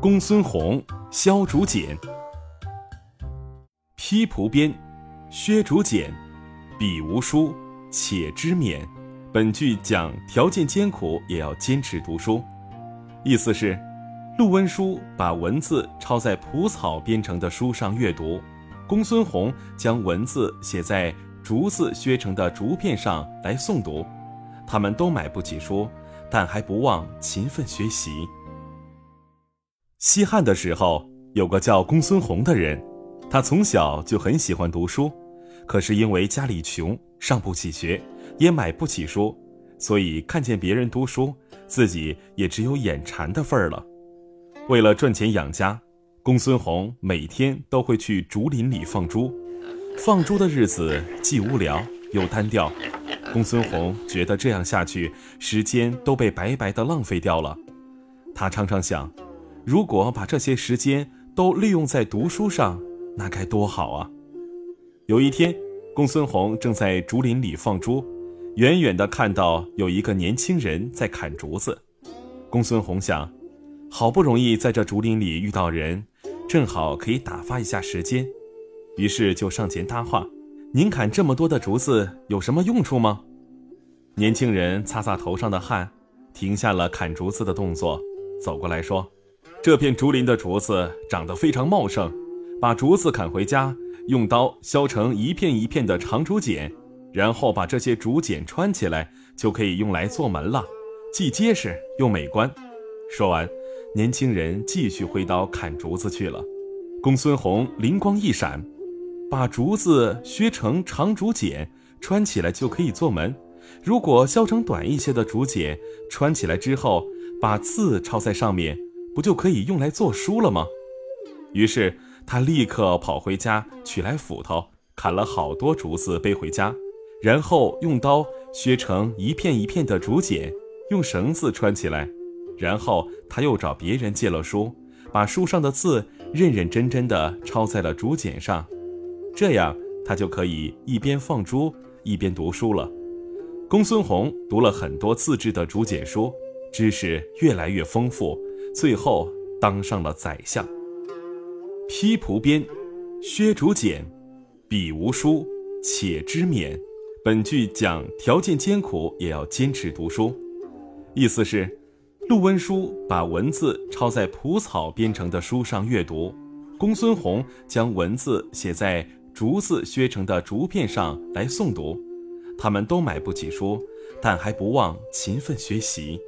公孙弘削竹简，披蒲编，削竹简，笔无书，且知勉。本句讲条件艰苦也要坚持读书，意思是，陆温书把文字抄在蒲草编成的书上阅读，公孙弘将文字写在竹子削成的竹片上来诵读。他们都买不起书，但还不忘勤奋学习。西汉的时候，有个叫公孙弘的人，他从小就很喜欢读书，可是因为家里穷，上不起学，也买不起书，所以看见别人读书，自己也只有眼馋的份儿了。为了赚钱养家，公孙弘每天都会去竹林里放猪。放猪的日子既无聊又单调，公孙弘觉得这样下去，时间都被白白的浪费掉了。他常常想。如果把这些时间都利用在读书上，那该多好啊！有一天，公孙弘正在竹林里放猪，远远的看到有一个年轻人在砍竹子。公孙弘想，好不容易在这竹林里遇到人，正好可以打发一下时间，于是就上前搭话：“您砍这么多的竹子有什么用处吗？”年轻人擦擦头上的汗，停下了砍竹子的动作，走过来说。这片竹林的竹子长得非常茂盛，把竹子砍回家，用刀削成一片一片的长竹简，然后把这些竹简穿起来，就可以用来做门了，既结实又美观。说完，年轻人继续挥刀砍竹子去了。公孙弘灵光一闪，把竹子削成长竹简，穿起来就可以做门。如果削成短一些的竹简，穿起来之后，把字抄在上面。不就可以用来做书了吗？于是他立刻跑回家取来斧头，砍了好多竹子背回家，然后用刀削成一片一片的竹简，用绳子穿起来。然后他又找别人借了书，把书上的字认认真真的抄在了竹简上，这样他就可以一边放猪一边读书了。公孙弘读了很多自制的竹简书，知识越来越丰富。最后当上了宰相。披蒲编，削竹简，笔无书，且知勉。本句讲条件艰苦也要坚持读书，意思是，陆温书把文字抄在蒲草编成的书上阅读，公孙弘将文字写在竹子削成的竹片上来诵读。他们都买不起书，但还不忘勤奋学习。